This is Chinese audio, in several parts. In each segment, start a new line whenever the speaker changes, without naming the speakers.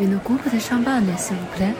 Une coupe de champagne, s'il vous plaît.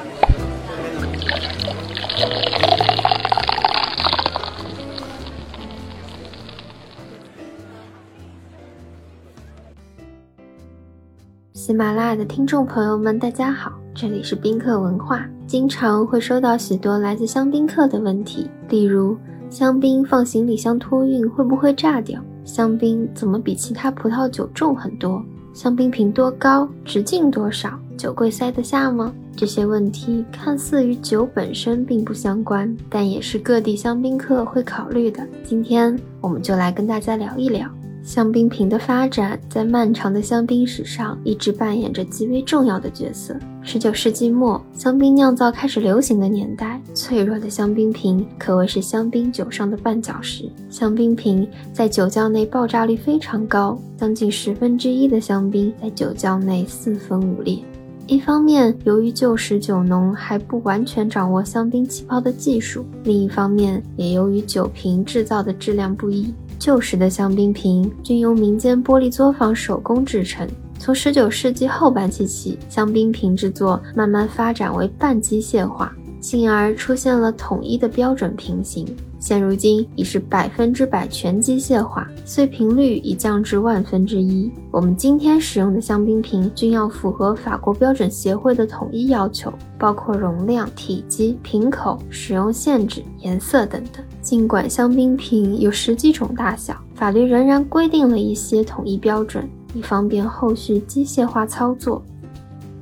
喜马拉雅的听众朋友们，大家好，这里是宾客文化。经常会收到许多来自香槟客的问题，例如香槟放行李箱托运会不会炸掉？香槟怎么比其他葡萄酒重很多？香槟瓶多高？直径多少？酒柜塞得下吗？这些问题看似与酒本身并不相关，但也是各地香槟客会考虑的。今天我们就来跟大家聊一聊。香槟瓶的发展在漫长的香槟史上一直扮演着极为重要的角色。十九世纪末，香槟酿造开始流行的年代，脆弱的香槟瓶可谓是香槟酒上的绊脚石。香槟瓶在酒窖内爆炸率非常高，将近十分之一的香槟在酒窖内四分五裂。一方面，由于旧时酒农还不完全掌握香槟气泡的技术；另一方面，也由于酒瓶制造的质量不一。旧时的香槟瓶均由民间玻璃作坊手工制成。从19世纪后半期起，香槟瓶制作慢慢发展为半机械化，进而出现了统一的标准瓶型。现如今已是百分之百全机械化，碎瓶率已降至万分之一。我们今天使用的香槟瓶均要符合法国标准协会的统一要求，包括容量、体积、瓶口、使用限制、颜色等等。尽管香槟瓶有十几种大小，法律仍然规定了一些统一标准，以方便后续机械化操作。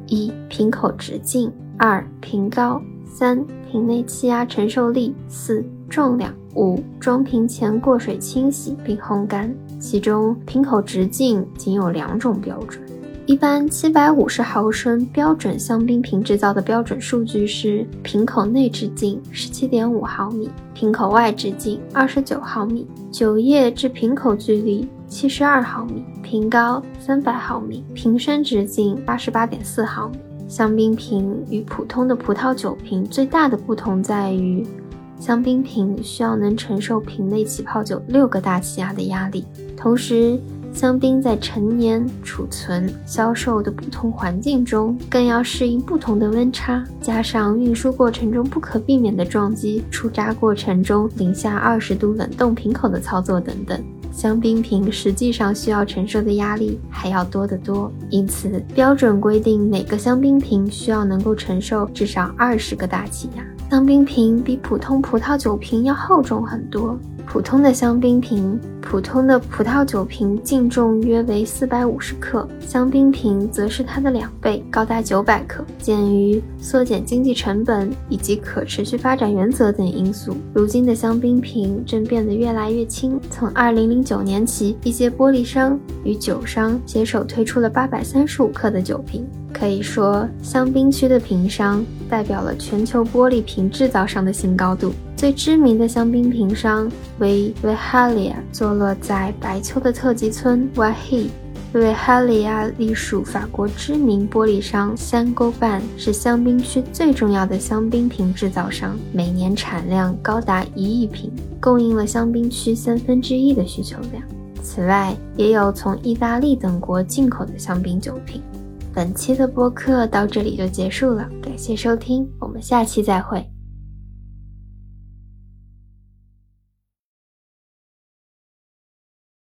一、瓶口直径；二、瓶高；三、瓶内气压承受力；四。重量五，装瓶前过水清洗并烘干，其中瓶口直径仅有两种标准。一般七百五十毫升标准香槟瓶制造的标准数据是：瓶口内直径十七点五毫米，瓶口外直径二十九毫米，酒液至瓶口距离七十二毫米，瓶高三百毫米，瓶身直径八十八点四毫米。香槟瓶与普通的葡萄酒瓶最大的不同在于。香槟瓶需要能承受瓶内起泡酒六个大气压的压力，同时，香槟在陈年、储存、销售的不同环境中，更要适应不同的温差，加上运输过程中不可避免的撞击、出渣过程中零下二十度冷冻瓶口的操作等等，香槟瓶实际上需要承受的压力还要多得多。因此，标准规定每个香槟瓶需要能够承受至少二十个大气压。香槟瓶比普通葡萄酒瓶要厚重很多。普通的香槟瓶，普通的葡萄酒瓶净重约为四百五十克，香槟瓶则是它的两倍，高达九百克。鉴于缩减经济成本以及可持续发展原则等因素，如今的香槟瓶正变得越来越轻。从二零零九年起，一些玻璃商与酒商携手推出了八百三十五克的酒瓶。可以说，香槟区的瓶商代表了全球玻璃瓶制造商的新高度。最知名的香槟瓶商为维哈利亚，坐落在白丘的特级村 w a h i 维哈利亚隶属法国知名玻璃商三沟半，是香槟区最重要的香槟瓶制造商，每年产量高达一亿瓶，供应了香槟区三分之一的需求量。此外，也有从意大利等国进口的香槟酒瓶。本期的播客到这里就结束了，感谢收听，我们下期再会。